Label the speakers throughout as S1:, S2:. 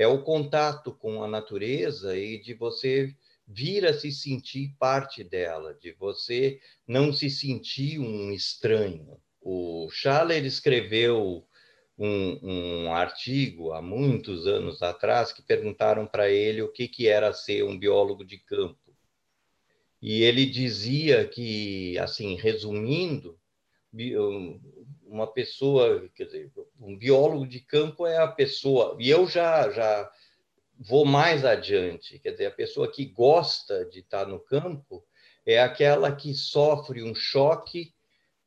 S1: é o contato com a natureza e de você vir a se sentir parte dela, de você não se sentir um estranho. O Schaller escreveu um, um, artigo há muitos anos atrás que perguntaram para ele o que, que era ser um biólogo de campo. E ele dizia que, assim, resumindo, uma pessoa, quer dizer, um biólogo de campo é a pessoa, e eu já, já vou mais adiante, quer dizer, a pessoa que gosta de estar no campo é aquela que sofre um choque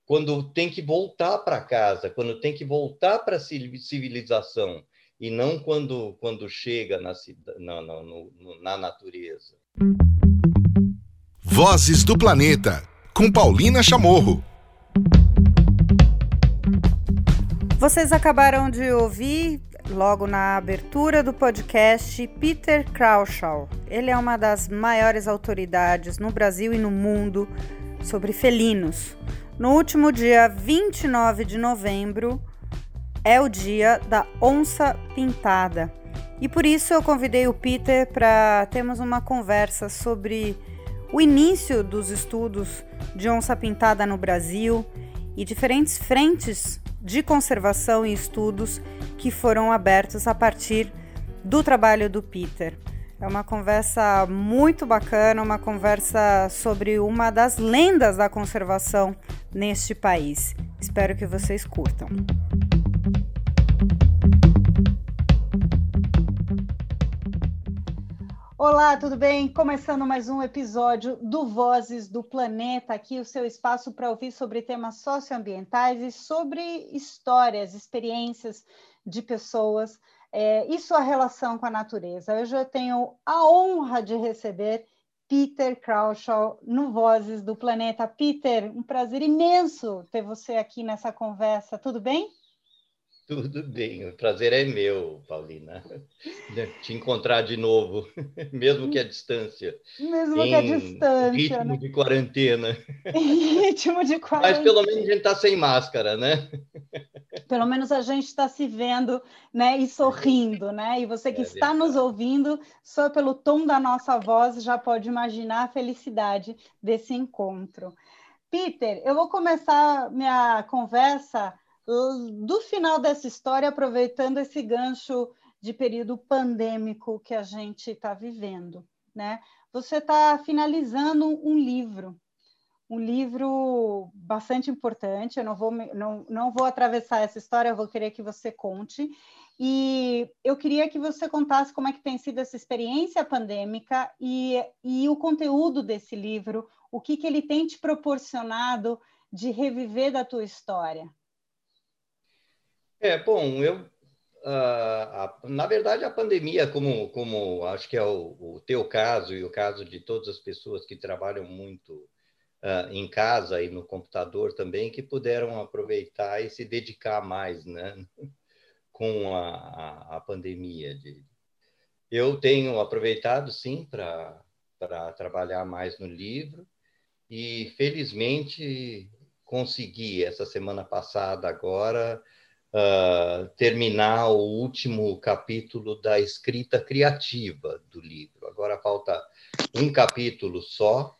S1: quando tem que voltar para casa, quando tem que voltar para a civilização, e não quando, quando chega na, na, na, na natureza.
S2: Vozes do Planeta, com Paulina Chamorro.
S3: Vocês acabaram de ouvir, logo na abertura do podcast, Peter Kraushaw. Ele é uma das maiores autoridades no Brasil e no mundo sobre felinos. No último dia 29 de novembro é o dia da onça pintada. E por isso eu convidei o Peter para termos uma conversa sobre o início dos estudos de onça pintada no Brasil e diferentes frentes de conservação e estudos que foram abertos a partir do trabalho do Peter. É uma conversa muito bacana, uma conversa sobre uma das lendas da conservação neste país. Espero que vocês curtam. Olá, tudo bem? Começando mais um episódio do Vozes do Planeta, aqui o seu espaço para ouvir sobre temas socioambientais e sobre histórias, experiências de pessoas é, e sua relação com a natureza. Hoje eu tenho a honra de receber Peter Kraushaw no Vozes do Planeta. Peter, um prazer imenso ter você aqui nessa conversa. Tudo bem?
S1: Tudo bem, o prazer é meu, Paulina, te encontrar de novo, mesmo que à distância.
S3: Mesmo que à distância.
S1: Ritmo né? de quarentena.
S3: ritmo de quarentena.
S1: Mas pelo menos a gente está sem máscara, né?
S3: Pelo menos a gente está se vendo né, e sorrindo, né? E você que é está nos ouvindo, só pelo tom da nossa voz já pode imaginar a felicidade desse encontro. Peter, eu vou começar minha conversa do final dessa história, aproveitando esse gancho de período pandêmico que a gente está vivendo, né? Você está finalizando um livro, um livro bastante importante. Eu não vou, não, não vou atravessar essa história, eu vou querer que você conte. E eu queria que você contasse como é que tem sido essa experiência pandêmica e, e o conteúdo desse livro, o que, que ele tem te proporcionado de reviver da tua história.
S1: É, bom, eu, uh, a, na verdade, a pandemia, como, como acho que é o, o, teu caso e o caso de todas as pessoas que trabalham muito uh, em casa e no computador também, que puderam aproveitar e se dedicar mais, né, com a, a, a pandemia. De... Eu tenho aproveitado, sim, para trabalhar mais no livro e, felizmente, consegui, essa semana passada agora, uh, terminar o último capítulo da escrita criativa do livro. Agora falta um capítulo só,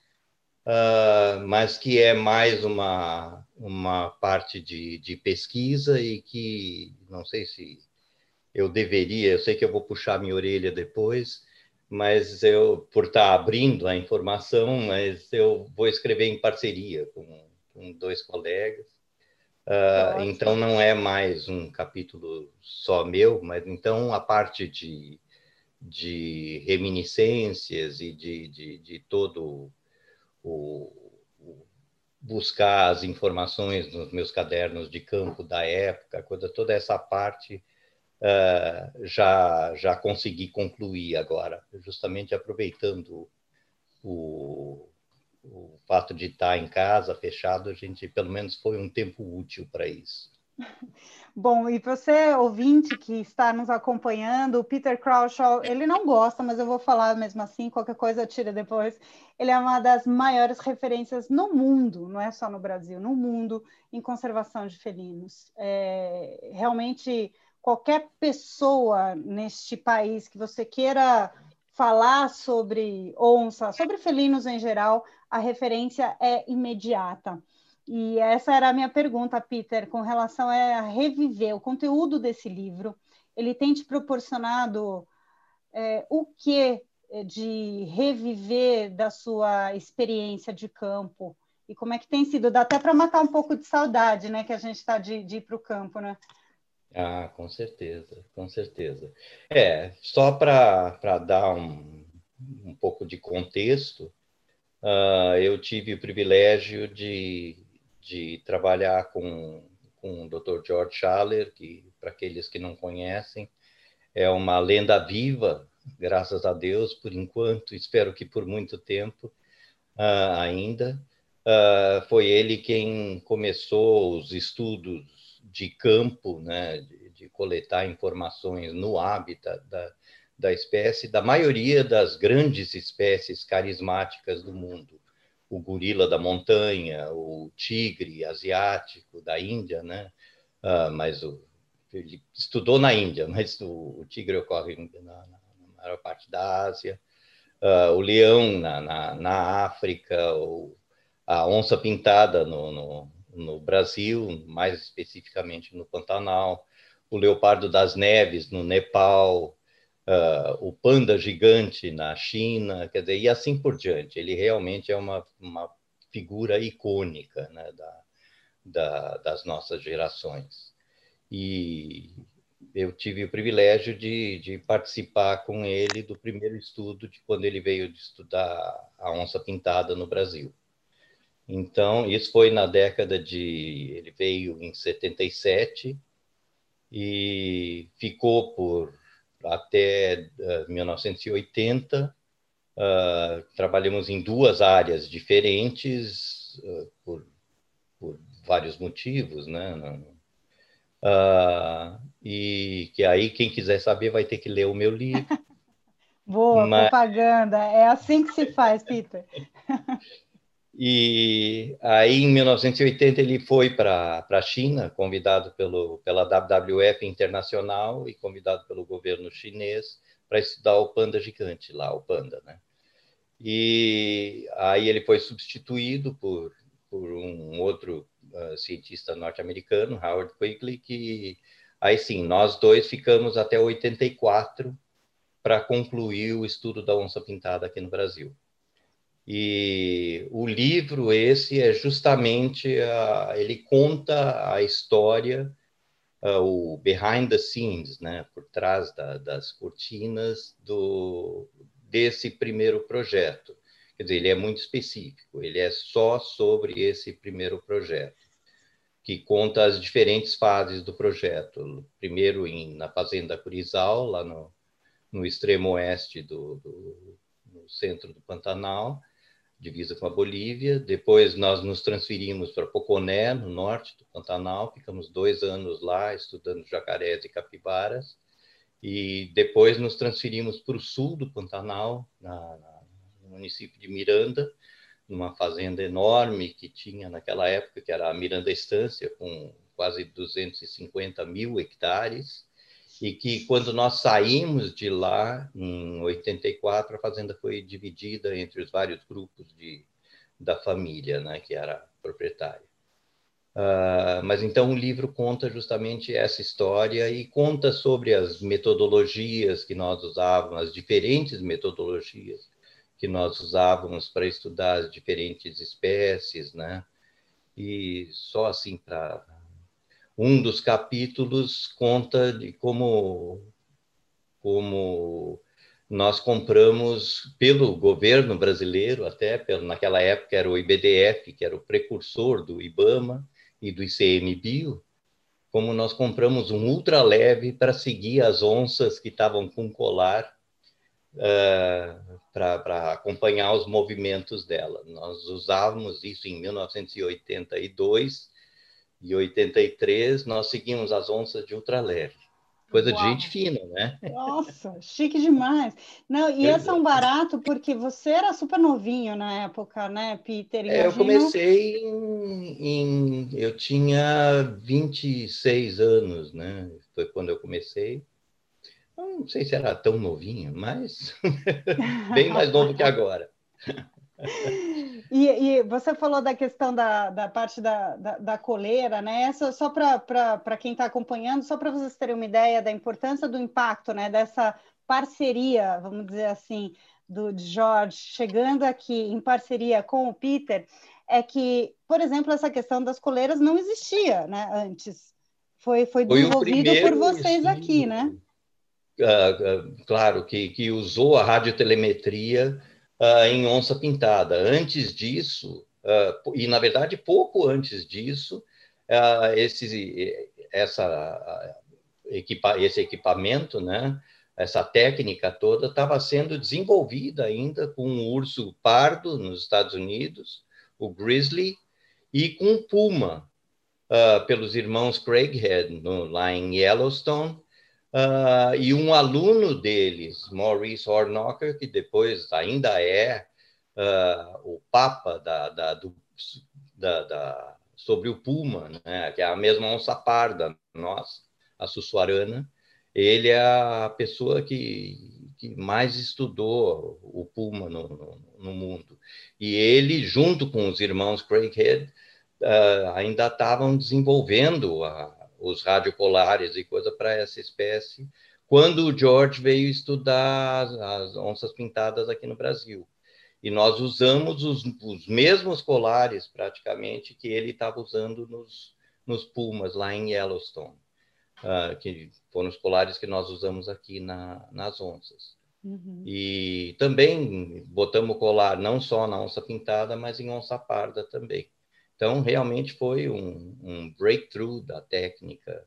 S1: uh, mas que é mais uma, uma parte de, de pesquisa e que não sei se eu deveria, eu sei que eu vou puxar minha orelha depois, mas eu, por estar abrindo a informação, mas eu vou escrever em parceria com, com dois colegas. Uh, então não é mais um capítulo só meu, mas então a parte de, de reminiscências e de, de, de todo o, o, buscar as informações nos meus cadernos de campo da época, quando toda essa parte uh, já já consegui concluir agora, justamente aproveitando o o fato de estar em casa, fechado, a gente pelo menos foi um tempo útil para isso.
S3: Bom, e você, ouvinte que está nos acompanhando, o Peter Crawshaw, ele não gosta, mas eu vou falar mesmo assim, qualquer coisa eu tiro depois. Ele é uma das maiores referências no mundo, não é só no Brasil, no mundo, em conservação de felinos. É, realmente qualquer pessoa neste país que você queira falar sobre onça, sobre felinos em geral, a referência é imediata. E essa era a minha pergunta, Peter, com relação a reviver o conteúdo desse livro. Ele tem te proporcionado é, o que de reviver da sua experiência de campo e como é que tem sido? Dá até para matar um pouco de saudade, né? Que a gente está de, de ir para o campo, né?
S1: Ah, com certeza, com certeza. É, só para dar um, um pouco de contexto, uh, eu tive o privilégio de, de trabalhar com, com o Dr. George Schaller, que, para aqueles que não conhecem, é uma lenda viva graças a Deus, por enquanto, espero que por muito tempo uh, ainda. Uh, foi ele quem começou os estudos de campo, né, de, de coletar informações no hábitat da, da espécie, da maioria das grandes espécies carismáticas do mundo. O gorila da montanha, o tigre asiático da Índia, né? Uh, mas o, ele estudou na Índia, mas o, o tigre ocorre na, na maior parte da Ásia, uh, o leão na, na, na África, o, a onça pintada no, no, no, Brasil, mais especificamente no Pantanal, o leopardo das neves no Nepal, uh, o panda gigante na China, quer dizer, e assim por diante. Ele realmente é uma, uma figura icônica né, da, da, das nossas gerações. E, eu tive o privilégio de, de, participar com ele do primeiro estudo de quando ele veio de estudar a onça pintada no Brasil. Então, isso foi na década de. Ele veio em 77 e ficou por até uh, 1980. Uh, trabalhamos em duas áreas diferentes uh, por, por, vários motivos, né? Uh, e que aí quem quiser saber vai ter que ler o meu livro.
S3: Boa, Mas... propaganda. É assim que se faz, Peter.
S1: e aí, em 1980, ele foi para a China, convidado pelo, pela WWF Internacional e convidado pelo governo chinês para estudar o panda gigante lá, o panda, né? E aí ele foi substituído por, por um outro uh, cientista norte-americano, Howard Quigley, que aí sim, nós dois ficamos até 84 para concluir o estudo da onça pintada aqui no Brasil. E o livro esse é justamente, uh, ele conta a história, uh, o behind the scenes, né, por trás da, das cortinas do, desse primeiro projeto. Quer dizer, ele é muito específico, ele é só sobre esse primeiro projeto que conta as diferentes fases do projeto. Primeiro em, na Fazenda Curizal, lá no, no extremo oeste do, do no centro do Pantanal, divisa com a Bolívia. Depois nós nos transferimos para Poconé, no norte do Pantanal. Ficamos dois anos lá estudando jacarés e capibaras. E depois nos transferimos para o sul do Pantanal, na, na, no município de Miranda, numa fazenda enorme que tinha naquela época, que era a Miranda Estância, com quase 250 mil hectares, e que quando nós saímos de lá, em 84, a fazenda foi dividida entre os vários grupos de, da família, né, que era proprietária. Uh, mas então o livro conta justamente essa história e conta sobre as metodologias que nós usávamos, as diferentes metodologias que nós usávamos para estudar as diferentes espécies, né? E só assim para um dos capítulos conta de como como nós compramos pelo governo brasileiro, até pelo, naquela época era o IBDF, que era o precursor do IBAMA e do ICMBio, como nós compramos um ultraleve para seguir as onças que estavam com colar uh, para acompanhar os movimentos dela. Nós usávamos isso em 1982 e 83, nós seguimos as onças de ultraleve. Coisa Uau. de gente fina, né?
S3: Nossa, chique demais. Não, e é um barato porque você era super novinho na época, né, Peter?
S1: É, eu comecei em, em, Eu tinha 26 anos, né? foi quando eu comecei. Não sei se era tão novinho, mas bem mais novo que agora.
S3: E, e, você falou da questão da, da parte da, da, da coleira, né? Só, só para quem está acompanhando, só para vocês terem uma ideia da importância do impacto, né? Dessa parceria, vamos dizer assim, do George chegando aqui em parceria com o Peter, é que, por exemplo, essa questão das coleiras não existia, né? Antes foi, foi, foi desenvolvido por vocês aqui, né?
S1: Uh, uh, claro que, que usou a radiotelemetria uh, em onça pintada. Antes disso, uh, e na verdade pouco antes disso, uh, esse, essa, equipa, esse equipamento, né, essa técnica toda estava sendo desenvolvida ainda com um urso pardo nos Estados Unidos, o grizzly, e com o puma, pelos irmãos Craighead, no, lá em Yellowstone, Uh, e um aluno deles, Maurice Hornocker, que depois ainda é uh, o papa da, da, do, da, da, sobre o puma, né? que é a mesma onça parda, nossa, a sussuarana, ele é a pessoa que, que mais estudou o puma no, no, no mundo. E ele, junto com os irmãos Craighead, uh, ainda estavam desenvolvendo a, os radiopolares e coisa para essa espécie, quando o George veio estudar as onças pintadas aqui no Brasil. E nós usamos os, os mesmos colares, praticamente, que ele estava usando nos, nos pumas, lá em Yellowstone, uh, que foram os colares que nós usamos aqui na, nas onças. Uhum. E também botamos colar não só na onça pintada, mas em onça parda também. Então, realmente foi um, um breakthrough da técnica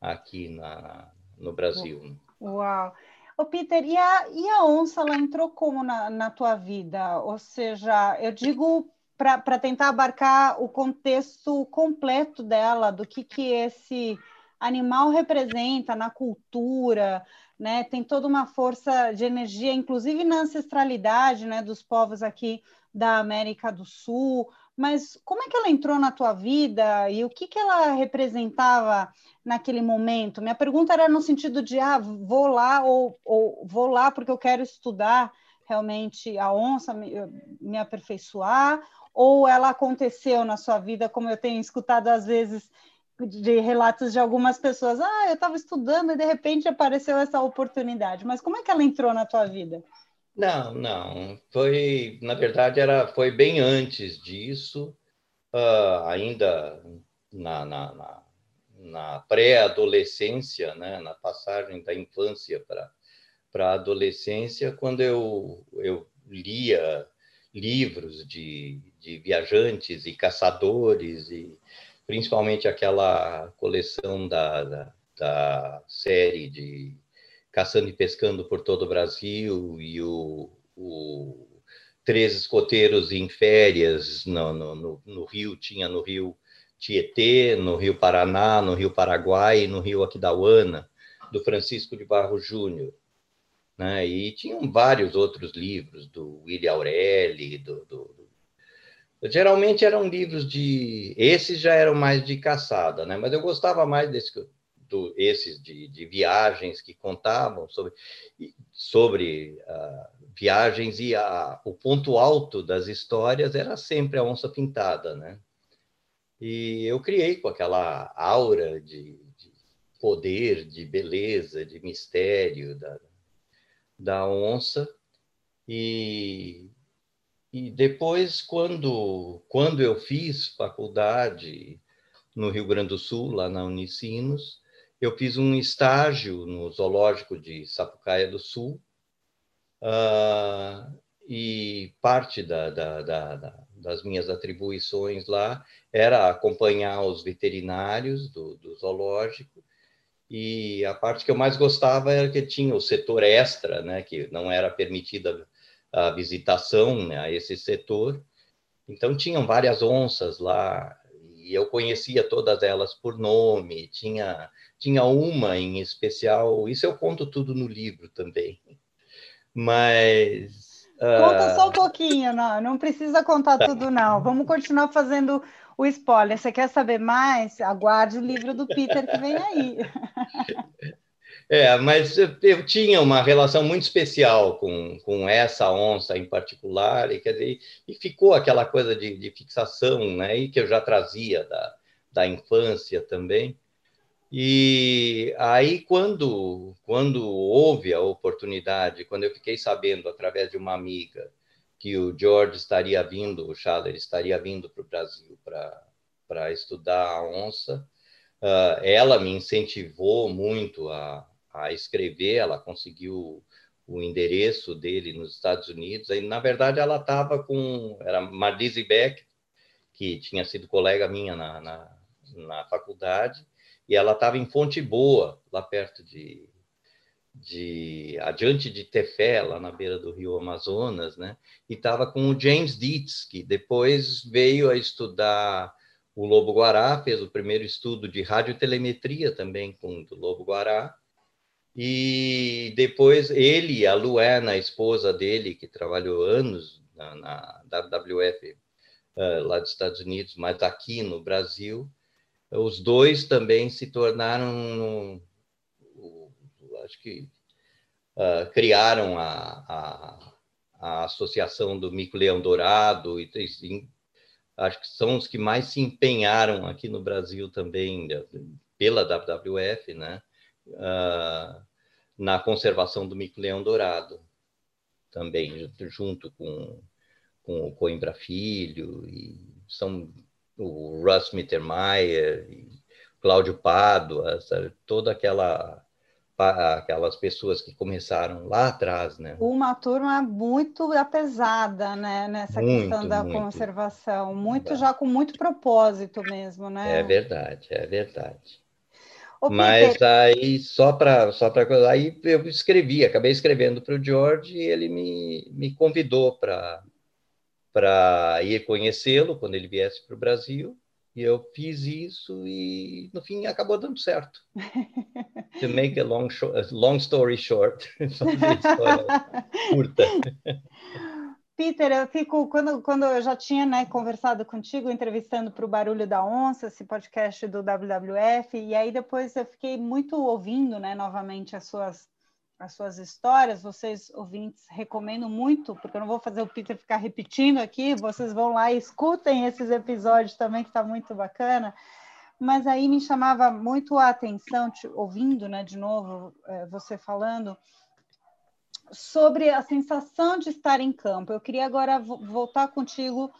S1: aqui na, no Brasil.
S3: Uau! Ô, Peter, e a, e a onça, ela entrou como na, na tua vida? Ou seja, eu digo para tentar abarcar o contexto completo dela, do que, que esse animal representa na cultura, né? Tem toda uma força de energia, inclusive na ancestralidade, né, dos povos aqui da América do Sul mas como é que ela entrou na tua vida e o que, que ela representava naquele momento? Minha pergunta era no sentido de, ah, vou lá ou, ou vou lá porque eu quero estudar realmente a onça, me, me aperfeiçoar, ou ela aconteceu na sua vida, como eu tenho escutado às vezes de relatos de algumas pessoas, ah, eu estava estudando e de repente apareceu essa oportunidade. Mas como é que ela entrou na tua vida?
S1: Não, não. Foi, na verdade, era, foi bem antes disso, uh, ainda na, na, na, na pré-adolescência, né, na passagem da infância para para a adolescência, quando eu, eu lia livros de, de viajantes e caçadores, e principalmente aquela coleção da, da, da série de caçando e pescando por todo o Brasil e o, o Três Escoteiros em Férias no, no, no, no, Rio, tinha no Rio Tietê, no Rio Paraná, no Rio Paraguai no Rio Aquidauana, do Francisco de Barro Júnior. Né? E tinham vários outros livros, do William Aureli, do, do, do... Geralmente eram livros de... Esses já eram mais de caçada, né? Mas eu gostava mais desse do, esses de, de, viagens que contavam sobre, sobre uh, viagens e a, o ponto alto das histórias era sempre a onça pintada, né? E eu criei com aquela aura de, de poder, de beleza, de mistério da, da onça. E, e depois, quando, quando eu fiz faculdade no Rio Grande do Sul, lá na Unicinos, eu fiz um estágio no zoológico de Sapucaia do Sul uh, e parte da, da, da, das minhas atribuições lá era acompanhar os veterinários do, do, zoológico e a parte que eu mais gostava era que tinha o setor extra, né, que não era permitida a visitação né, a esse setor. Então tinham várias onças lá e eu conhecia todas elas por nome, tinha tinha uma em especial, isso eu conto tudo no livro também. Mas.
S3: Conta uh... só um pouquinho, não, não precisa contar tá. tudo, não. Vamos continuar fazendo o spoiler. Você quer saber mais? Aguarde o livro do Peter que vem aí.
S1: É, mas eu, tinha uma relação muito especial com, com essa onça em particular, e, quer dizer, e ficou aquela coisa de, de fixação, né, e que eu já trazia da, da infância também. E aí, quando, quando houve a oportunidade, quando eu fiquei sabendo, através de uma amiga, que o George estaria vindo, o Schaller estaria vindo para o Brasil para estudar a onça, uh, ela me incentivou muito a, a escrever, ela conseguiu o endereço dele nos Estados Unidos. Aí, na verdade, ela estava com. Era Marlise Beck, que tinha sido colega minha na, na, na faculdade, e ela estava em Fonte Boa, lá perto de, de. adiante de Tefé, lá na beira do rio Amazonas, né? E estava com o James Dietz, que depois veio a estudar o Lobo Guará, fez o primeiro estudo de radiotelemetria também com o Lobo Guará e depois ele, a Luana, a esposa dele, que trabalhou anos na, na WWF uh, eh, lá dos Estados Unidos, mas aqui no Brasil, os dois também se tornaram, acho que uh, criaram a, a, a, associação do Mico-Leão Dourado, e, e, acho que são os que mais se empenharam aqui no Brasil também, pela WWF, né? Uh, na conservação do mico-leão dourado, também junto com, com o Coimbra Filho, e são o Russ Mittermeier, Cláudio Pádua, toda aquela aquelas pessoas que começaram lá atrás, né?
S3: Uma turma muito apesada, né, nessa muito, questão da muito. conservação, muito já com muito propósito mesmo, né?
S1: É verdade, é verdade. Mas aí, só para só para aí eu escrevi, acabei escrevendo para o George e ele me, me convidou para para ir conhecê-lo quando ele viesse para o Brasil. E eu fiz isso e, no fim, acabou dando certo. to make a long, a long story short, curta.
S3: Peter, eu fico quando, quando eu já tinha né, conversado contigo, entrevistando para o Barulho da Onça, esse podcast do WWF, e aí depois eu fiquei muito ouvindo, né, novamente as suas as suas histórias. Vocês ouvintes recomendo muito, porque eu não vou fazer o Peter ficar repetindo aqui. Vocês vão lá e escutem esses episódios também, que está muito bacana. Mas aí me chamava muito a atenção, te, ouvindo, né, de novo, é, você falando sobre a sensação de estar em campo. Eu queria agora voltar contigo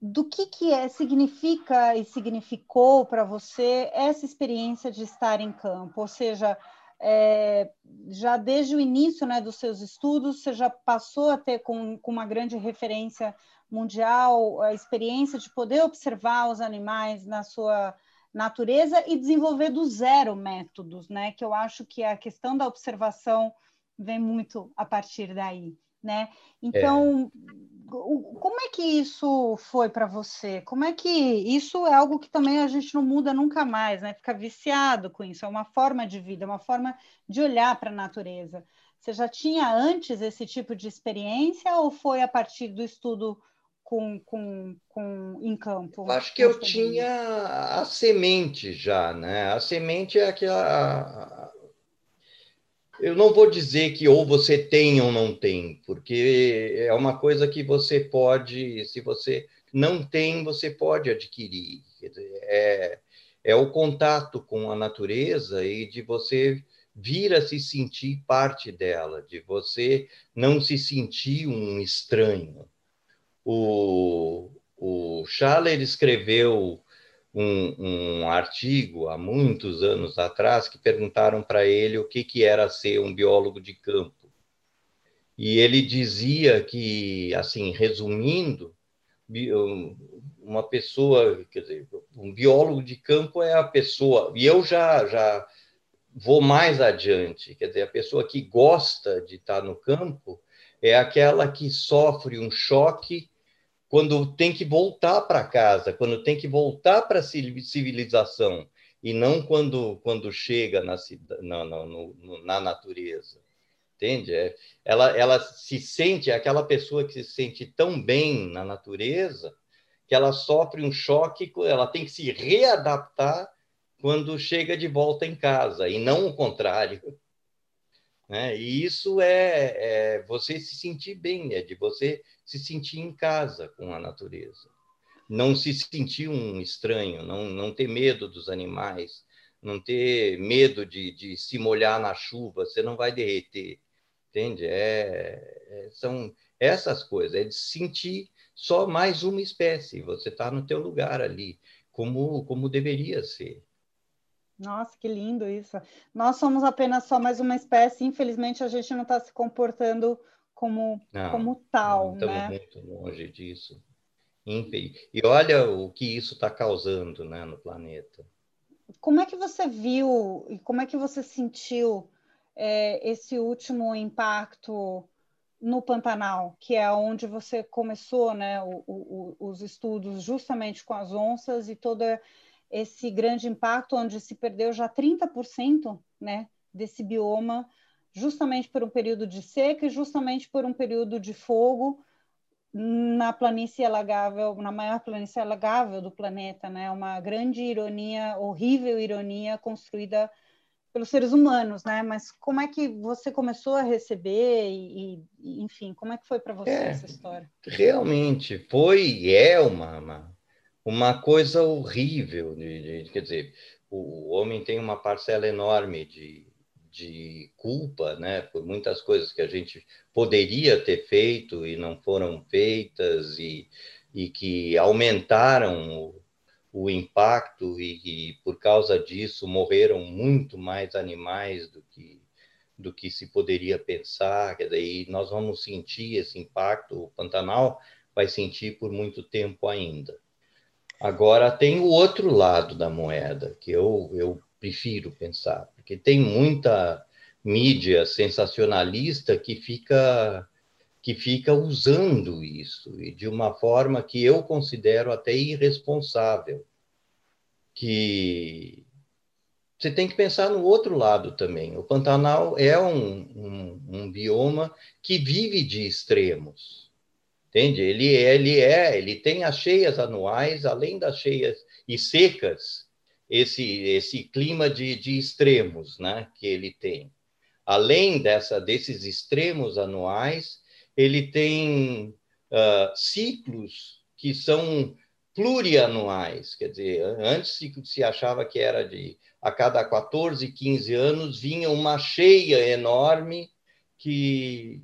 S3: do que, que é, significa e significou para você essa experiência de estar em campo, ou seja, é, já desde o início né, dos seus estudos, você já passou a ter com, com uma grande referência mundial a experiência de poder observar os animais na sua natureza e desenvolver do zero métodos, né? Que eu acho que a questão da observação vem muito a partir daí, né? Então, é. como é que isso foi para você? Como é que isso é algo que também a gente não muda nunca mais, né? Fica viciado com isso, é uma forma de vida, é uma forma de olhar para a natureza. Você já tinha antes esse tipo de experiência ou foi a partir do estudo com, com, com em campo?
S1: Acho que eu tinha a semente já, né? A semente é aquela eu não vou dizer que ou você tem ou não tem, porque é uma coisa que você pode, se você não tem, você pode adquirir. É, é o contato com a natureza e de você vir a se sentir parte dela, de você não se sentir um estranho. O, o Schaller escreveu um, um artigo há muitos anos atrás que perguntaram para ele o que, que era ser um biólogo de campo. E ele dizia que, assim, resumindo, uma pessoa, quer dizer, um biólogo de campo é a pessoa, e eu já, já vou mais adiante, quer dizer, a pessoa que gosta de estar no campo é aquela que sofre um choque quando tem que voltar para casa, quando tem que voltar para a civilização, e não quando, quando chega na, na, na, na natureza. Entende? É, ela, ela se sente, é aquela pessoa que se sente tão bem na natureza que ela sofre um choque, ela tem que se readaptar quando chega de volta em casa, e não o contrário. Né? E isso é, é, você se sentir bem, é de você se sentir em casa com a natureza. Não se sentir um estranho, não, não ter medo dos animais, não ter medo de, de se molhar na chuva, você não vai derreter, entende? É, é, são essas coisas, é de sentir só mais uma espécie, você está no teu lugar ali, como, como deveria ser.
S3: Nossa, que lindo isso. Nós somos apenas só mais uma espécie, infelizmente a gente não está se comportando como, não, como tal.
S1: Estamos
S3: né?
S1: muito longe disso. E olha o que isso está causando né, no planeta.
S3: Como é que você viu e como é que você sentiu é, esse último impacto no Pantanal, que é onde você começou né, o, o, os estudos justamente com as onças e toda esse grande impacto, onde se perdeu já 30% né, desse bioma, justamente por um período de seca e justamente por um período de fogo na planície alagável, na maior planície alagável do planeta, né? Uma grande ironia, horrível ironia construída pelos seres humanos, né? Mas como é que você começou a receber e, e enfim, como é que foi para você é, essa história?
S1: Realmente foi e é uma, uma uma coisa horrível. De, de, quer dizer, o homem tem uma parcela enorme de, de culpa, né, por muitas coisas que a gente poderia ter feito e não foram feitas e, e que aumentaram o, o impacto e, e por causa disso morreram muito mais animais do que do que se poderia pensar, quer dizer, nós vamos sentir esse impacto, o Pantanal vai sentir por muito tempo ainda. Agora, tem o outro lado da moeda, que eu, eu prefiro pensar, porque tem muita mídia sensacionalista que fica que fica usando isso e de uma forma que eu considero até irresponsável que você tem que pensar no outro lado também. O Pantanal é um, um, um bioma que vive de extremos entende? Ele, ele é, ele tem as cheias anuais, além das cheias e secas, esse, esse clima de, de extremos, né, que ele tem. Além dessa, desses extremos anuais, ele tem uh, ciclos que são plurianuais, quer dizer, antes se, se achava que era de a cada 14, 15 anos vinha uma cheia enorme que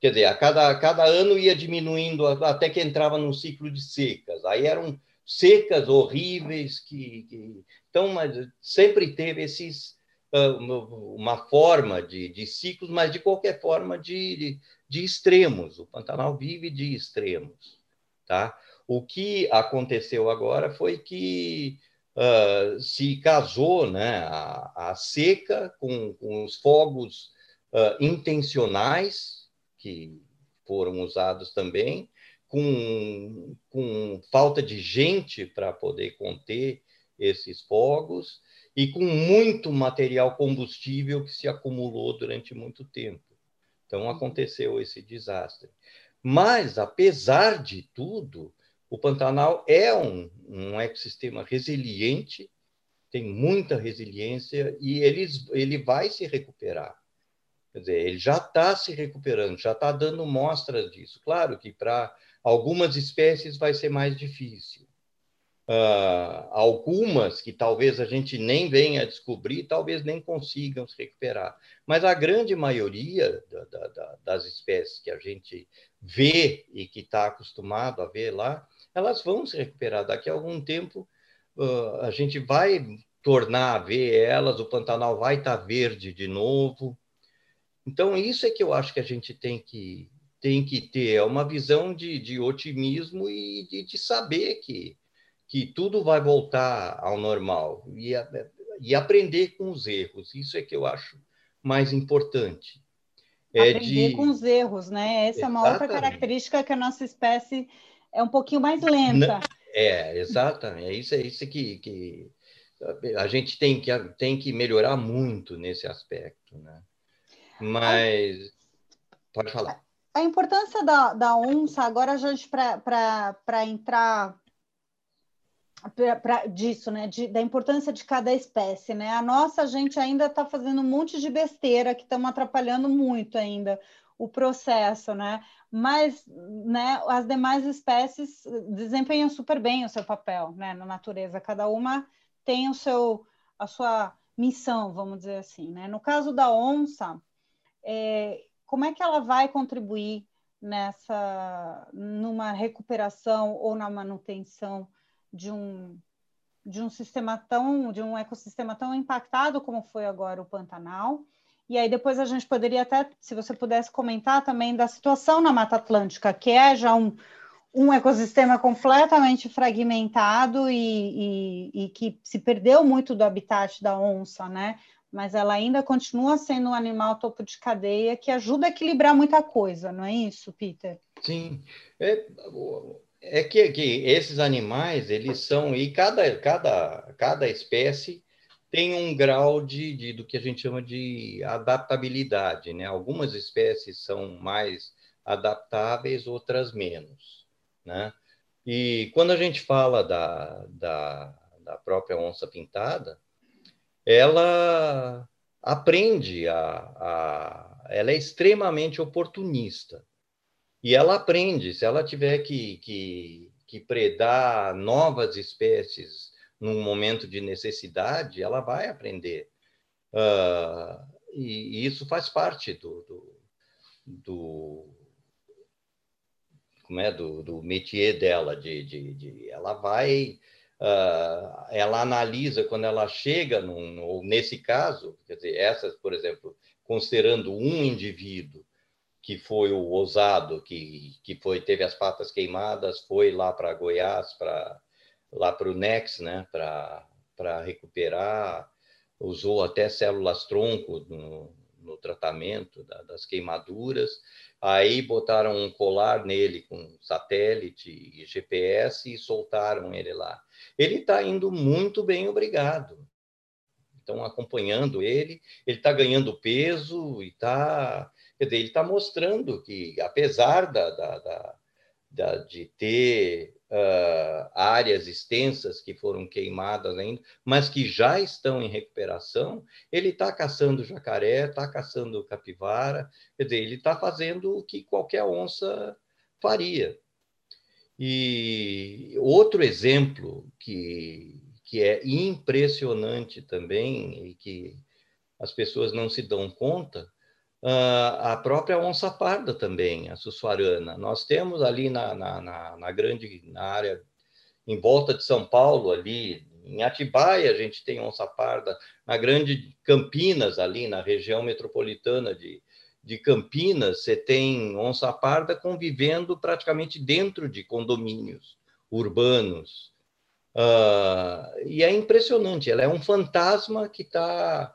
S1: Quer dizer, a cada, a cada ano ia diminuindo até que entrava num ciclo de secas. Aí eram secas horríveis que, que... então mas sempre teve esses uh, uma forma de, de ciclos, mas de qualquer forma de, de, de extremos. O Pantanal vive de extremos, tá? O que aconteceu agora foi que uh, se casou, né, a, a seca com, com os fogos uh, intencionais que foram usados também, com, com falta de gente para poder conter esses fogos e com muito material combustível que se acumulou durante muito tempo. Então, aconteceu esse desastre. Mas, apesar de tudo, o Pantanal é um, um ecossistema resiliente, tem muita resiliência e ele, ele vai se recuperar. Quer dizer, ele já está se recuperando, já está dando mostras disso. Claro que para algumas espécies vai ser mais difícil. Uh, algumas que talvez a gente nem venha a descobrir, talvez nem consigam se recuperar. Mas a grande maioria da, da, das espécies que a gente vê e que está acostumado a ver lá, elas vão se recuperar. Daqui a algum tempo, uh, a gente vai tornar a ver elas, o Pantanal vai estar tá verde de novo. Então, isso é que eu acho que a gente tem que, tem que ter, é uma visão de, de otimismo e de, de saber que, que tudo vai voltar ao normal e, e aprender com os erros. Isso é que eu acho mais importante.
S3: É aprender de... com os erros, né? Essa Exatamente. é uma outra característica que a nossa espécie é um pouquinho mais lenta.
S1: É, exatamente. É isso, é isso que, que a gente tem que, tem que melhorar muito nesse aspecto, né? Mas pode falar.
S3: A importância da, da onça, agora a gente para entrar pra, pra, disso, né? De, da importância de cada espécie, né? A nossa a gente ainda está fazendo um monte de besteira que estamos atrapalhando muito ainda o processo, né? Mas, né? As demais espécies desempenham super bem o seu papel, né? Na natureza, cada uma tem o seu a sua missão, vamos dizer assim, né? No caso da onça, é, como é que ela vai contribuir nessa numa recuperação ou na manutenção de um de um sistema tão de um ecossistema tão impactado como foi agora o Pantanal. E aí depois a gente poderia até, se você pudesse comentar também da situação na Mata Atlântica, que é já um, um ecossistema completamente fragmentado e, e, e que se perdeu muito do habitat da onça, né? Mas ela ainda continua sendo um animal topo de cadeia que ajuda a equilibrar muita coisa, não é isso, Peter?
S1: Sim. É, é que, que esses animais, eles são, e cada, cada, cada espécie tem um grau de, de, do que a gente chama de adaptabilidade, né? Algumas espécies são mais adaptáveis, outras menos, né? E quando a gente fala da, da, da própria onça pintada, ela aprende a, a, ela é extremamente oportunista. E ela aprende se ela tiver que, que, que predar novas espécies num momento de necessidade ela vai aprender. Uh, e, e, isso faz parte do, do, do como é? Do, do métier dela de, de, de ela vai uh, ela analisa quando ela chega, num, ou nesse caso, quer dizer, essas, por exemplo, considerando um indivíduo que foi o ousado, que, que foi teve as patas queimadas, foi lá para Goiás, para lá para o Nex, né, para recuperar, usou até células tronco no, no tratamento da, das queimaduras, Aí botaram um colar nele com satélite e GPS e soltaram ele lá. Ele está indo muito bem, obrigado. Estão acompanhando ele, ele está ganhando peso e está. Ele está mostrando que, apesar da, da, da de ter uh, áreas extensas que foram queimadas ainda, mas que já estão em recuperação, ele está caçando jacaré, está caçando capivara, quer dizer, ele está fazendo o que qualquer onça faria. E outro exemplo que, que é impressionante também e que as pessoas não se dão conta a própria onça parda também, a sussuarana. Nós temos ali na, na, na, na, grande na área em volta de São Paulo, ali em Atibaia, a gente tem onça parda, na grande Campinas, ali na região metropolitana de, de Campinas, você tem onça parda convivendo praticamente dentro de condomínios urbanos. Uh, e é impressionante, ela é um fantasma que está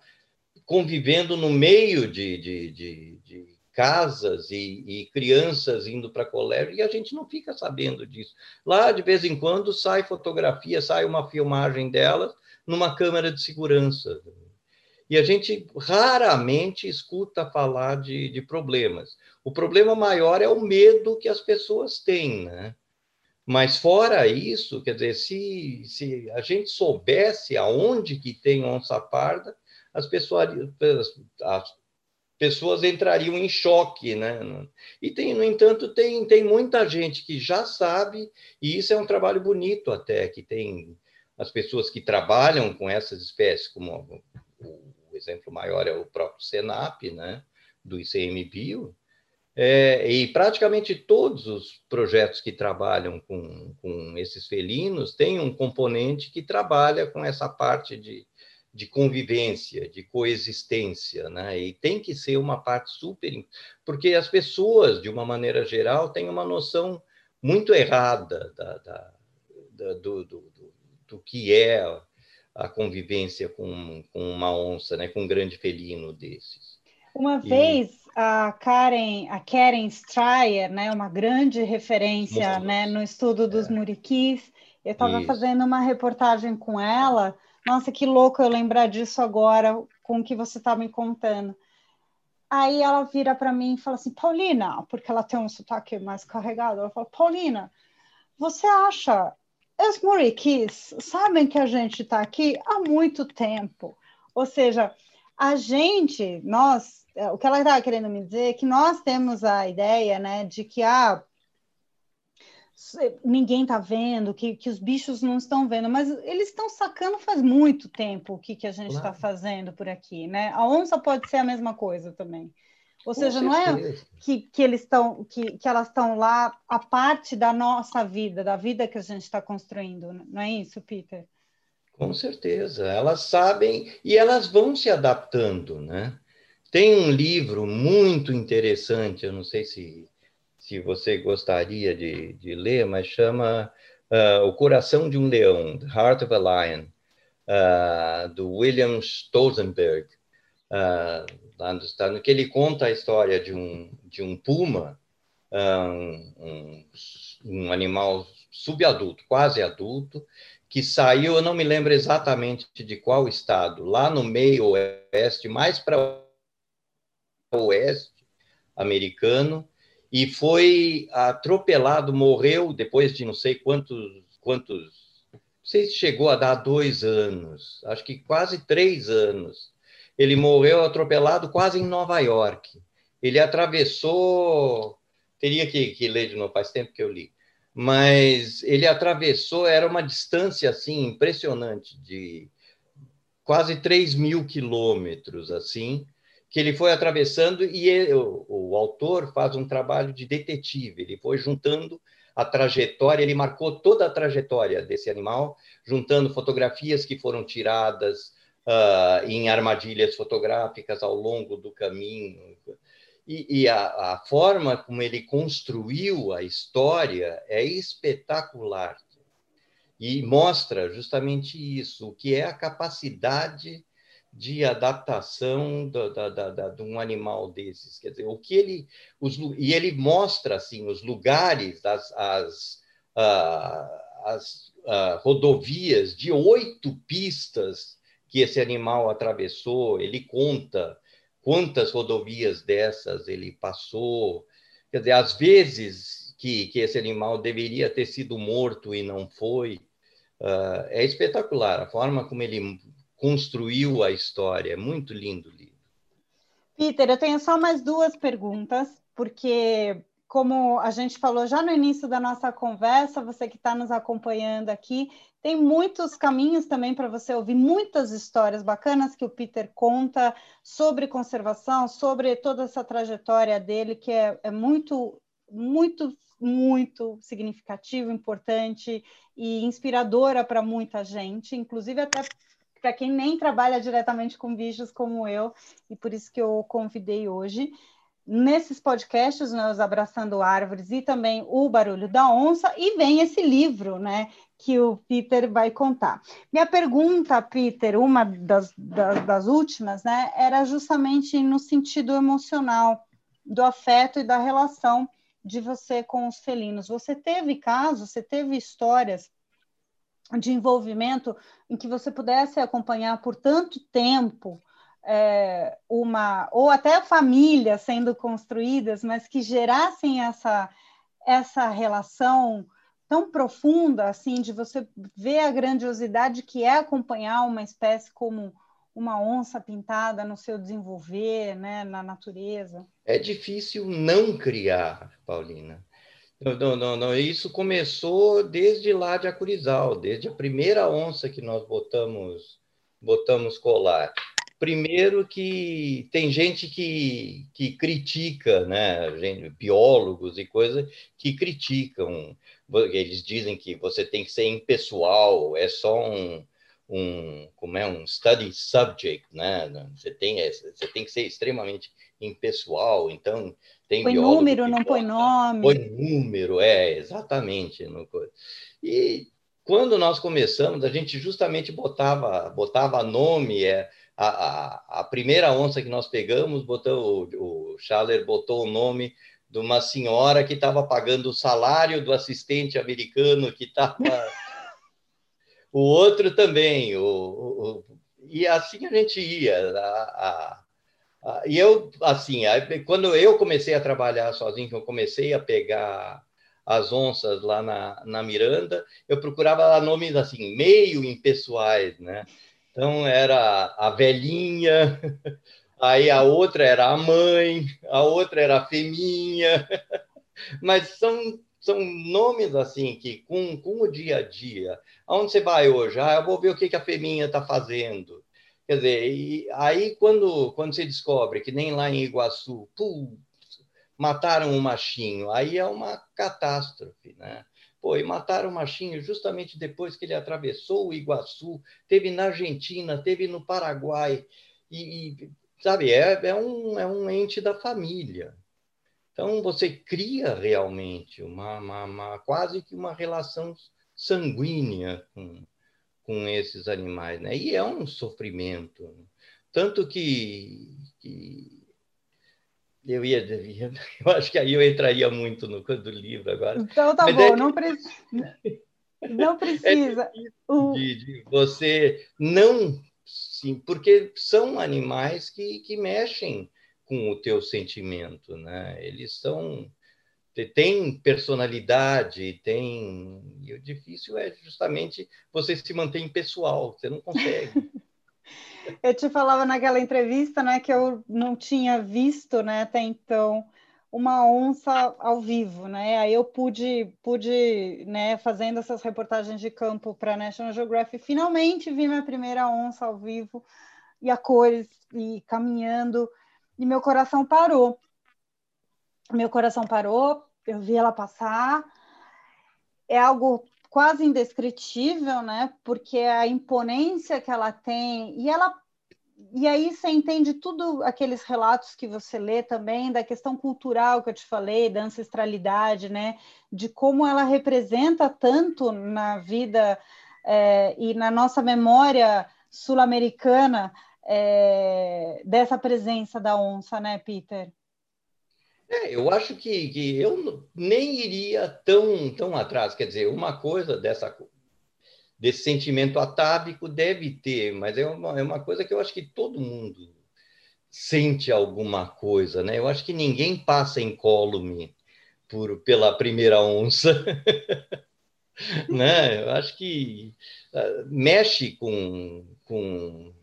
S1: convivendo no meio de, de, de, de casas e, e, crianças indo para colégio e a gente não fica sabendo disso. Lá, de vez em quando, sai fotografia, sai uma filmagem delas numa câmera de segurança. E a gente raramente escuta falar de, de problemas. O problema maior é o medo que as pessoas têm, né? Mas fora isso, quer dizer, se, se a gente soubesse aonde que tem onça parda, as pessoas, as pessoas entrariam em choque, né? E tem, no entanto, tem, tem muita gente que já sabe, e isso é um trabalho bonito até, que tem as pessoas que trabalham com essas espécies, como o, exemplo maior é o próprio Senap, né? Do ICMBio, é, e praticamente todos os projetos que trabalham com, com esses felinos têm um componente que trabalha com essa parte de, de convivência, de coexistência, né? E tem que ser uma parte super, porque as pessoas, de uma maneira geral, têm uma noção muito errada da, da, da do, do, do, do, que é a convivência com, com uma onça, né? Com um grande felino desses.
S3: Uma e... vez a Karen, a Karen Stryer, né? Uma grande referência, né? No estudo dos é. muriquis. Eu estava fazendo uma reportagem com ela nossa, que louco eu lembrar disso agora com o que você está me contando. Aí ela vira para mim e fala assim, Paulina, porque ela tem um sotaque mais carregado, ela fala, Paulina, você acha os muriquis sabem que a gente está aqui há muito tempo. Ou seja, a gente, nós, é, o que ela estava querendo me dizer é que nós temos a ideia né, de que ah, ninguém está vendo, que, que os bichos não estão vendo, mas eles estão sacando faz muito tempo o que, que a gente está claro. fazendo por aqui. Né? A onça pode ser a mesma coisa também. Ou seja, não é que, que eles estão, que, que elas estão lá a parte da nossa vida, da vida que a gente está construindo, não é isso, Peter?
S1: Com certeza, elas sabem e elas vão se adaptando, né? Tem um livro muito interessante, eu não sei se, se você gostaria de, de ler, mas chama uh, O Coração de um Leão, The Heart of a Lion, uh, do William Stolzenberg. Uh, lá nos Estados Unidos, que ele conta a história de um, de um puma, um, um, um animal subadulto, quase adulto, que saiu, eu não me lembro exatamente de qual estado, lá no meio oeste, mais para oeste americano, e foi atropelado, morreu depois de não sei quantos, quantos, não sei se chegou a dar dois anos, acho que quase três anos, ele morreu atropelado quase em Nova York. Ele atravessou, teria que, que ler de novo, faz tempo que eu li, mas ele atravessou, era uma distância assim impressionante, de quase 3 mil quilômetros, assim, que ele foi atravessando e ele, o, o autor faz um trabalho de detetive, ele foi juntando a trajetória, ele marcou toda a trajetória desse animal, juntando fotografias que foram tiradas, uh, em armadilhas fotográficas ao longo do caminho. E, e a, a, forma como ele construiu a história é espetacular e mostra justamente isso, o que é a capacidade de adaptação da, da, da, de um animal desses, quer dizer, o que ele os, e ele mostra assim os lugares, as, as, uh, as uh, rodovias de oito pistas que esse animal atravessou, ele conta quantas rodovias dessas ele passou. Quer dizer, às vezes que, que esse animal deveria ter sido morto e não foi. Uh, é espetacular a forma como ele construiu a história. É muito lindo o livro.
S3: Peter, eu tenho só mais duas perguntas, porque como a gente falou já no início da nossa conversa, você que está nos acompanhando aqui, tem muitos caminhos também para você ouvir muitas histórias bacanas que o Peter conta sobre conservação, sobre toda essa trajetória dele, que é, é muito, muito, muito significativo, importante e inspiradora para muita gente, inclusive até para quem nem trabalha diretamente com bichos como eu, e por isso que eu convidei hoje nesses podcasts, nós Abraçando Árvores e também O Barulho da Onça, e vem esse livro, né, que o Peter vai contar. Minha pergunta, Peter, uma das, das, das últimas, né, era justamente no sentido emocional, do afeto e da relação de você com os felinos. Você teve casos, você teve histórias de envolvimento em que você pudesse acompanhar por tanto tempo é, uma ou até famílias sendo construídas, mas que gerassem essa essa relação tão profunda assim de você ver a grandiosidade que é acompanhar uma espécie como uma onça pintada no seu desenvolver, né, na natureza.
S1: É difícil não criar, Paulina. Não, não, não, Isso começou desde lá de Acurizal, desde a primeira onça que nós botamos, botamos colar. Primeiro que tem gente que, que critica, né? biólogos e coisas que criticam. Eles dizem que você tem que ser impessoal, é só um, um como é um study subject, né? Você tem você tem que ser extremamente impessoal. Então tem
S3: põe número, não põe nome.
S1: Põe número, é exatamente. E quando nós começamos, a gente justamente botava botava nome, é a, a, a, primeira onça que nós pegamos, botou, o, o Schaller botou o nome de uma senhora que estava pagando o salário do assistente americano que estava. o outro também. O, o, e assim a gente ia. A, e eu, assim, quando eu comecei a trabalhar sozinho, que eu comecei a pegar as onças lá na, na Miranda, eu procurava nomes assim, meio impessoais, né? Então era a velhinha, aí a outra era a mãe, a outra era a feminha, mas são, são nomes assim que com, com o dia a dia, aonde você vai hoje? Ah, eu vou ver o que, que a feminha está fazendo. Quer dizer, aí quando, quando você descobre que nem lá em Iguaçu, pum, mataram um machinho, aí é uma catástrofe, né? Pô, e mataram o machinho justamente depois que ele atravessou o Iguaçu, teve na Argentina, teve no Paraguai, e, e sabe, é, é, um, é um ente da família. Então, você cria realmente uma, uma, uma quase que uma relação sanguínea com, com esses animais, né? E é um sofrimento. Tanto que, que eu ia, eu acho que aí eu entraria muito no do livro agora.
S3: Então tá Mas bom, é não, precisa, não precisa.
S1: É de, de, você não, sim, porque são animais que, que mexem com o teu sentimento, né? Eles são têm personalidade, tem e o difícil é justamente você se manter impessoal, você não consegue.
S3: Eu te falava naquela entrevista, né, que eu não tinha visto, né, até então, uma onça ao vivo, né? Aí eu pude, pude, né, fazendo essas reportagens de campo para National Geographic, finalmente vi minha primeira onça ao vivo e a cores e caminhando e meu coração parou. Meu coração parou, eu vi ela passar. É algo quase indescritível, né? Porque a imponência que ela tem e ela e aí você entende tudo aqueles relatos que você lê também da questão cultural que eu te falei, da ancestralidade, né? De como ela representa tanto na vida é, e na nossa memória sul-americana é, dessa presença da onça, né, Peter?
S1: É, eu acho que, que eu nem iria tão, tão atrás. Quer dizer, uma coisa dessa, desse sentimento atávico deve ter, mas é uma, é uma coisa que eu acho que todo mundo sente alguma coisa, né? Eu acho que ninguém passa incólume por, pela primeira onça. né? Eu acho que uh, mexe com, com,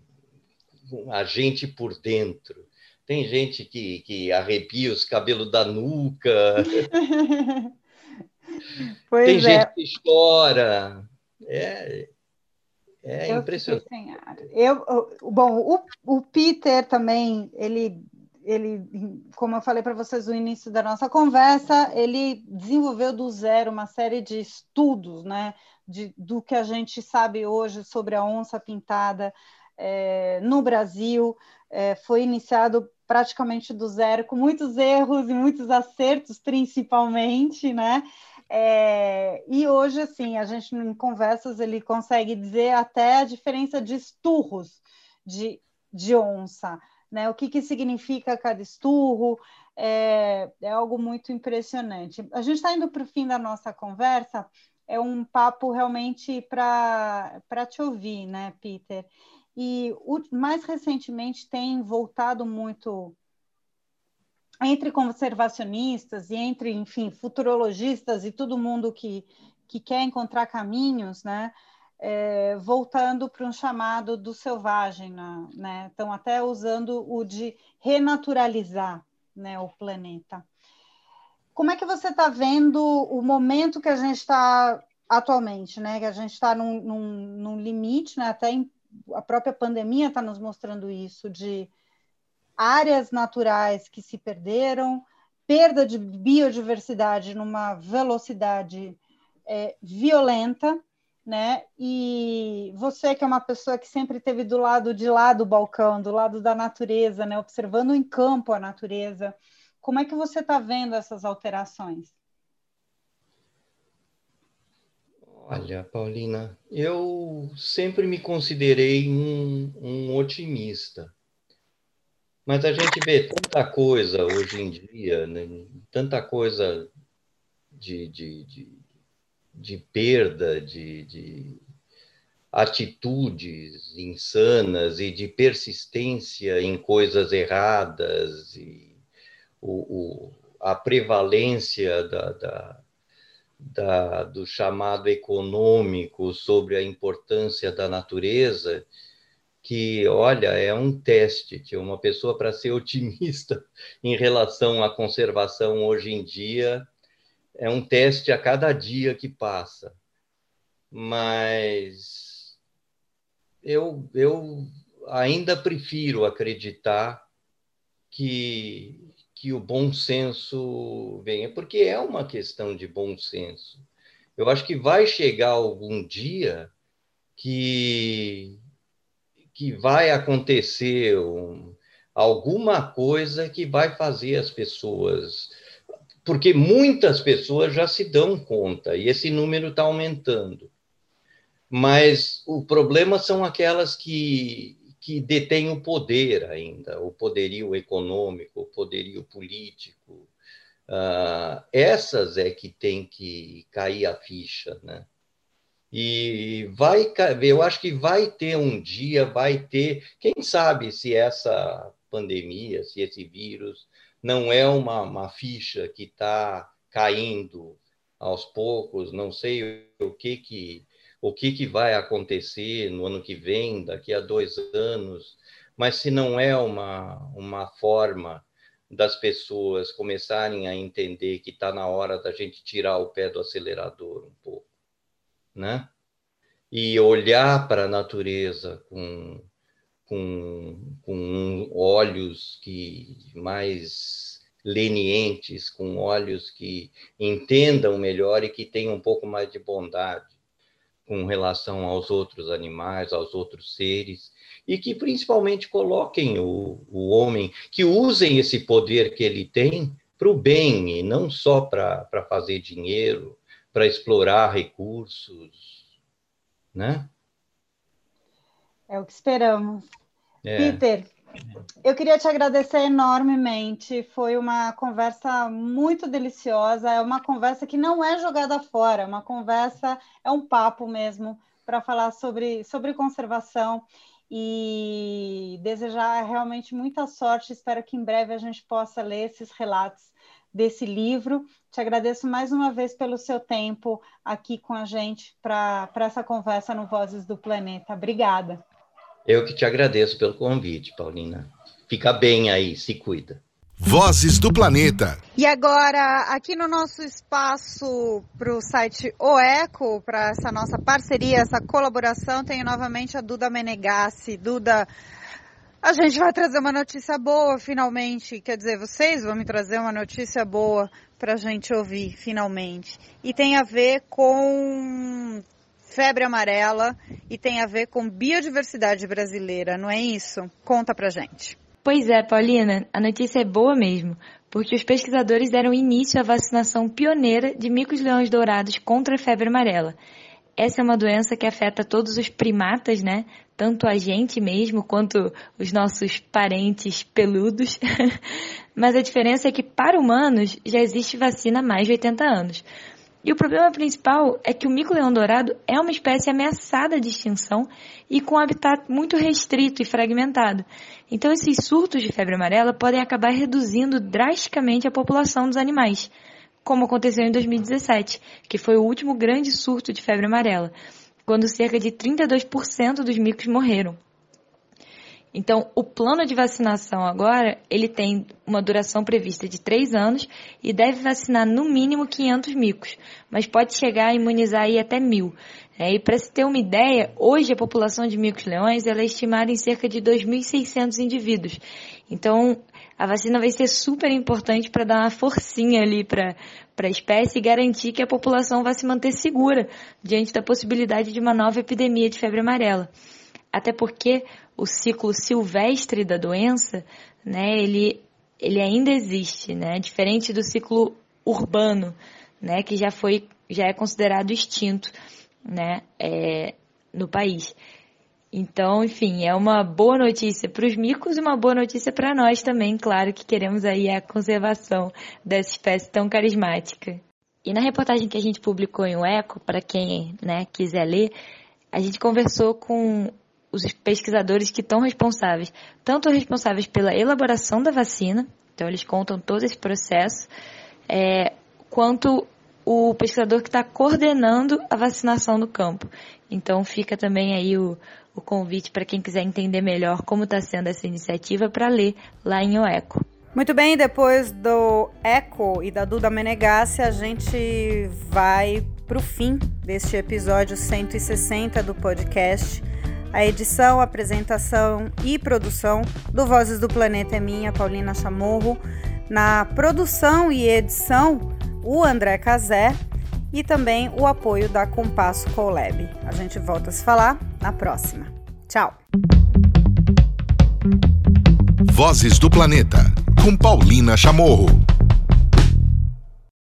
S1: com a gente por dentro. Tem gente que, que arrepia os cabelos da nuca.
S3: pois
S1: Tem
S3: é.
S1: gente que chora. É, é eu impressionante.
S3: Eu, bom, o, o Peter também, ele, ele, como eu falei para vocês no início da nossa conversa, ele desenvolveu do zero uma série de estudos, né, de, do que a gente sabe hoje sobre a onça pintada é, no Brasil. É, foi iniciado praticamente do zero, com muitos erros e muitos acertos, principalmente, né? É, e hoje, assim, a gente em conversas ele consegue dizer até a diferença de esturros de, de onça, né? O que, que significa cada esturro, é, é algo muito impressionante. A gente está indo para o fim da nossa conversa, é um papo realmente para te ouvir, né, Peter? E mais recentemente tem voltado muito entre conservacionistas e entre, enfim, futurologistas e todo mundo que, que quer encontrar caminhos, né? É, voltando para um chamado do selvagem, né? Estão até usando o de renaturalizar né, o planeta. Como é que você está vendo o momento que a gente está atualmente, né? Que a gente está num, num, num, limite, né? Até a própria pandemia está nos mostrando isso, de áreas naturais que se perderam, perda de biodiversidade numa velocidade é, violenta, né? E você que é uma pessoa que sempre teve do lado de lá do balcão, do lado da natureza, né? Observando em campo a natureza, como é que você está vendo essas alterações?
S1: Olha, Paulina, eu sempre me considerei um, um otimista. Mas a gente vê tanta coisa hoje em dia, né? tanta coisa de, de, de, de perda, de, de, atitudes insanas e de persistência em coisas erradas, e o, o a prevalência da, da da, do chamado econômico sobre a importância da natureza, que, olha, é um teste, que uma pessoa para ser otimista em relação à conservação hoje em dia é um teste a cada dia que passa. Mas eu, eu ainda prefiro acreditar que, que o bom senso venha, porque é uma questão de bom senso. Eu acho que vai chegar algum dia que, que vai acontecer um, alguma coisa que vai fazer as pessoas. Porque muitas pessoas já se dão conta, e esse número está aumentando. Mas o problema são aquelas que, que detêm o poder ainda, o poderio econômico, o poderio político. Uh, essas é que tem que cair a ficha, né? E vai, eu acho que vai ter um dia, vai ter, quem sabe se essa pandemia, se esse vírus não é uma, uma ficha que está caindo aos poucos, não sei o que que o que, que vai acontecer no ano que vem, daqui a dois anos, mas se não é uma, uma forma das pessoas começarem a entender que está na hora da gente tirar o pé do acelerador um pouco, né? E olhar para a natureza com, com, com olhos que mais lenientes, com olhos que entendam melhor e que tenham um pouco mais de bondade com relação aos outros animais, aos outros seres, e que principalmente coloquem o, o homem, que usem esse poder que ele tem para o bem, e não só para fazer dinheiro, para explorar recursos, né?
S3: É o que esperamos. É. Peter, eu queria te agradecer enormemente. Foi uma conversa muito deliciosa. É uma conversa que não é jogada fora, é uma conversa, é um papo mesmo para falar sobre, sobre conservação e desejar realmente muita sorte. Espero que em breve a gente possa ler esses relatos desse livro. Te agradeço mais uma vez pelo seu tempo aqui com a gente para essa conversa no Vozes do Planeta. Obrigada.
S1: Eu que te agradeço pelo convite, Paulina. Fica bem aí, se cuida.
S2: Vozes do Planeta.
S3: E agora, aqui no nosso espaço para o site OECO, para essa nossa parceria, essa colaboração, tenho novamente a Duda Menegassi. Duda, a gente vai trazer uma notícia boa, finalmente. Quer dizer, vocês vão me trazer uma notícia boa para a gente ouvir, finalmente. E tem a ver com febre amarela e tem a ver com biodiversidade brasileira, não é isso? Conta pra gente.
S4: Pois é, Paulina, a notícia é boa mesmo, porque os pesquisadores deram início à vacinação pioneira de micos-leões dourados contra a febre amarela. Essa é uma doença que afeta todos os primatas, né? Tanto a gente mesmo quanto os nossos parentes peludos. Mas a diferença é que para humanos já existe vacina há mais de 80 anos. E o problema principal é que o mico-leão dourado é uma espécie ameaçada de extinção e com um habitat muito restrito e fragmentado. Então esses surtos de febre amarela podem acabar reduzindo drasticamente a população dos animais, como aconteceu em 2017, que foi o último grande surto de febre amarela, quando cerca de 32% dos micos morreram. Então, o plano de vacinação agora, ele tem uma duração prevista de três anos e deve vacinar no mínimo 500 micos, mas pode chegar a imunizar aí até mil. É, e para se ter uma ideia, hoje a população de micos-leões é estimada em cerca de 2.600 indivíduos. Então, a vacina vai ser super importante para dar uma forcinha ali para a espécie e garantir que a população vai se manter segura diante da possibilidade de uma nova epidemia de febre amarela. Até porque o ciclo silvestre da doença, né, ele, ele ainda existe, né, diferente do ciclo urbano, né, que já foi, já é considerado extinto, né, é, no país. Então, enfim, é uma boa notícia para os micos e uma boa notícia para nós também, claro que queremos aí a conservação dessa espécie tão carismática. E na reportagem que a gente publicou em O Eco, para quem né, quiser ler, a gente conversou com os pesquisadores que estão responsáveis, tanto responsáveis pela elaboração da vacina, então eles contam todo esse processo, é, quanto o pesquisador que está coordenando a vacinação no campo. Então fica também aí o, o convite para quem quiser entender melhor como está sendo essa iniciativa para ler lá em OECO.
S3: Muito bem, depois do Eco e da Duda Menegassi, a gente vai para o fim deste episódio 160 do podcast. A edição, apresentação e produção do Vozes do Planeta é minha, Paulina Chamorro. Na produção e edição, o André Cazé e também o apoio da Compasso Colab. A gente volta a se falar na próxima. Tchau!
S2: Vozes do Planeta, com Paulina Chamorro.